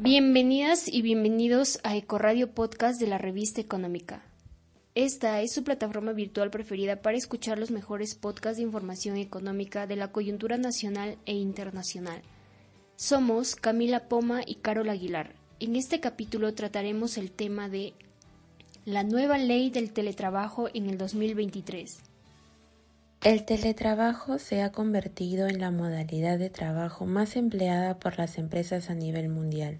Bienvenidas y bienvenidos a Ecoradio Podcast de la revista Económica. Esta es su plataforma virtual preferida para escuchar los mejores podcasts de información económica de la coyuntura nacional e internacional. Somos Camila Poma y Carol Aguilar. En este capítulo trataremos el tema de la nueva ley del teletrabajo en el 2023. El teletrabajo se ha convertido en la modalidad de trabajo más empleada por las empresas a nivel mundial.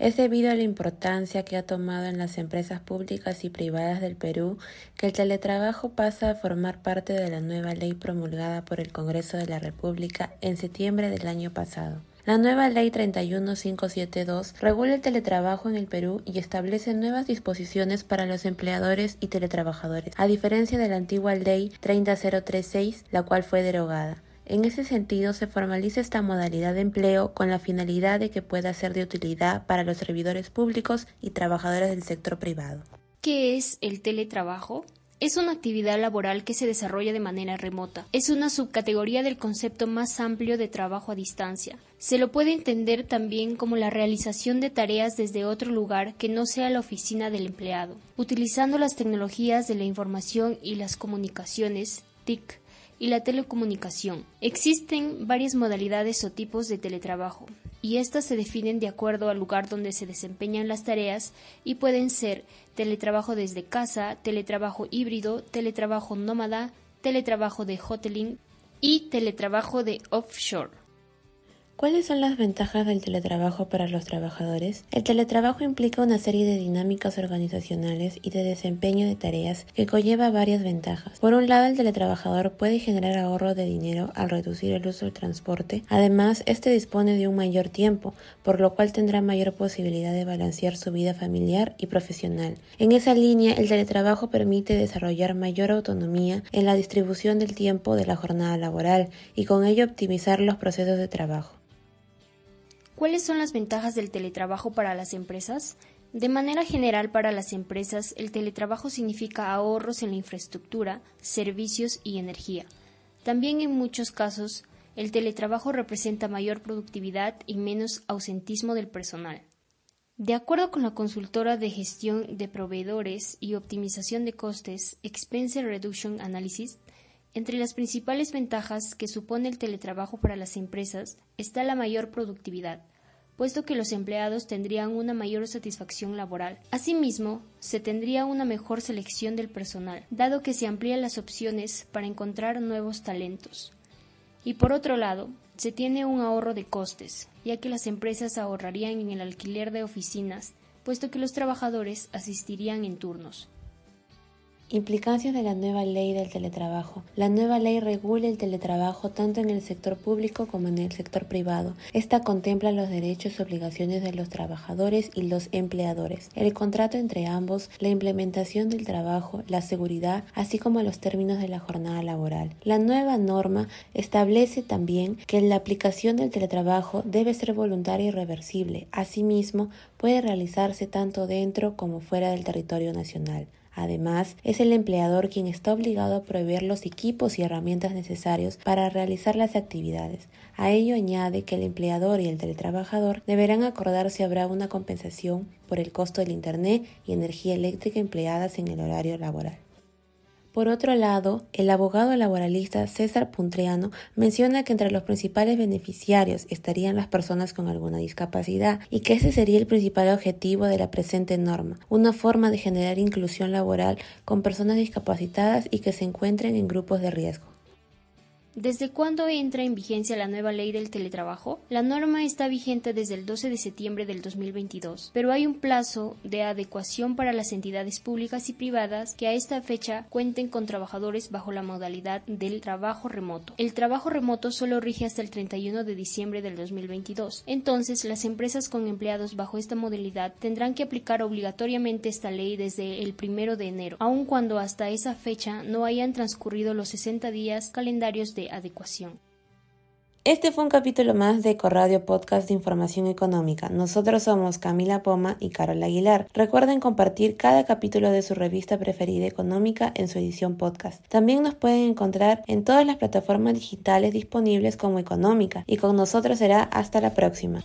Es debido a la importancia que ha tomado en las empresas públicas y privadas del Perú que el teletrabajo pasa a formar parte de la nueva ley promulgada por el Congreso de la República en septiembre del año pasado. La nueva Ley 31572 regula el teletrabajo en el Perú y establece nuevas disposiciones para los empleadores y teletrabajadores, a diferencia de la antigua Ley 30036, la cual fue derogada. En ese sentido, se formaliza esta modalidad de empleo con la finalidad de que pueda ser de utilidad para los servidores públicos y trabajadores del sector privado. ¿Qué es el teletrabajo? Es una actividad laboral que se desarrolla de manera remota. Es una subcategoría del concepto más amplio de trabajo a distancia. Se lo puede entender también como la realización de tareas desde otro lugar que no sea la oficina del empleado, utilizando las tecnologías de la información y las comunicaciones, TIC, y la telecomunicación. Existen varias modalidades o tipos de teletrabajo, y estas se definen de acuerdo al lugar donde se desempeñan las tareas y pueden ser teletrabajo desde casa, teletrabajo híbrido, teletrabajo nómada, teletrabajo de hoteling y teletrabajo de offshore. ¿Cuáles son las ventajas del teletrabajo para los trabajadores? El teletrabajo implica una serie de dinámicas organizacionales y de desempeño de tareas que conlleva varias ventajas. Por un lado, el teletrabajador puede generar ahorro de dinero al reducir el uso del transporte. Además, este dispone de un mayor tiempo, por lo cual tendrá mayor posibilidad de balancear su vida familiar y profesional. En esa línea, el teletrabajo permite desarrollar mayor autonomía en la distribución del tiempo de la jornada laboral y con ello optimizar los procesos de trabajo. ¿Cuáles son las ventajas del teletrabajo para las empresas? De manera general, para las empresas, el teletrabajo significa ahorros en la infraestructura, servicios y energía. También en muchos casos, el teletrabajo representa mayor productividad y menos ausentismo del personal. De acuerdo con la consultora de gestión de proveedores y optimización de costes Expense Reduction Analysis, entre las principales ventajas que supone el teletrabajo para las empresas está la mayor productividad, puesto que los empleados tendrían una mayor satisfacción laboral. Asimismo, se tendría una mejor selección del personal, dado que se amplían las opciones para encontrar nuevos talentos. Y por otro lado, se tiene un ahorro de costes, ya que las empresas ahorrarían en el alquiler de oficinas, puesto que los trabajadores asistirían en turnos. Implicancias de la nueva ley del teletrabajo. La nueva ley regula el teletrabajo tanto en el sector público como en el sector privado. Esta contempla los derechos y obligaciones de los trabajadores y los empleadores, el contrato entre ambos, la implementación del trabajo, la seguridad, así como los términos de la jornada laboral. La nueva norma establece también que la aplicación del teletrabajo debe ser voluntaria y reversible. Asimismo, puede realizarse tanto dentro como fuera del territorio nacional. Además, es el empleador quien está obligado a proveer los equipos y herramientas necesarios para realizar las actividades. A ello añade que el empleador y el teletrabajador deberán acordar si habrá una compensación por el costo del Internet y energía eléctrica empleadas en el horario laboral. Por otro lado, el abogado laboralista César Puntreano menciona que entre los principales beneficiarios estarían las personas con alguna discapacidad y que ese sería el principal objetivo de la presente norma, una forma de generar inclusión laboral con personas discapacitadas y que se encuentren en grupos de riesgo. ¿Desde cuándo entra en vigencia la nueva ley del teletrabajo? La norma está vigente desde el 12 de septiembre del 2022, pero hay un plazo de adecuación para las entidades públicas y privadas que a esta fecha cuenten con trabajadores bajo la modalidad del trabajo remoto. El trabajo remoto solo rige hasta el 31 de diciembre del 2022. Entonces, las empresas con empleados bajo esta modalidad tendrán que aplicar obligatoriamente esta ley desde el 1 de enero, aun cuando hasta esa fecha no hayan transcurrido los 60 días calendarios de adecuación. Este fue un capítulo más de Corradio Podcast de Información Económica. Nosotros somos Camila Poma y Carol Aguilar. Recuerden compartir cada capítulo de su revista preferida económica en su edición podcast. También nos pueden encontrar en todas las plataformas digitales disponibles como Económica y con nosotros será hasta la próxima.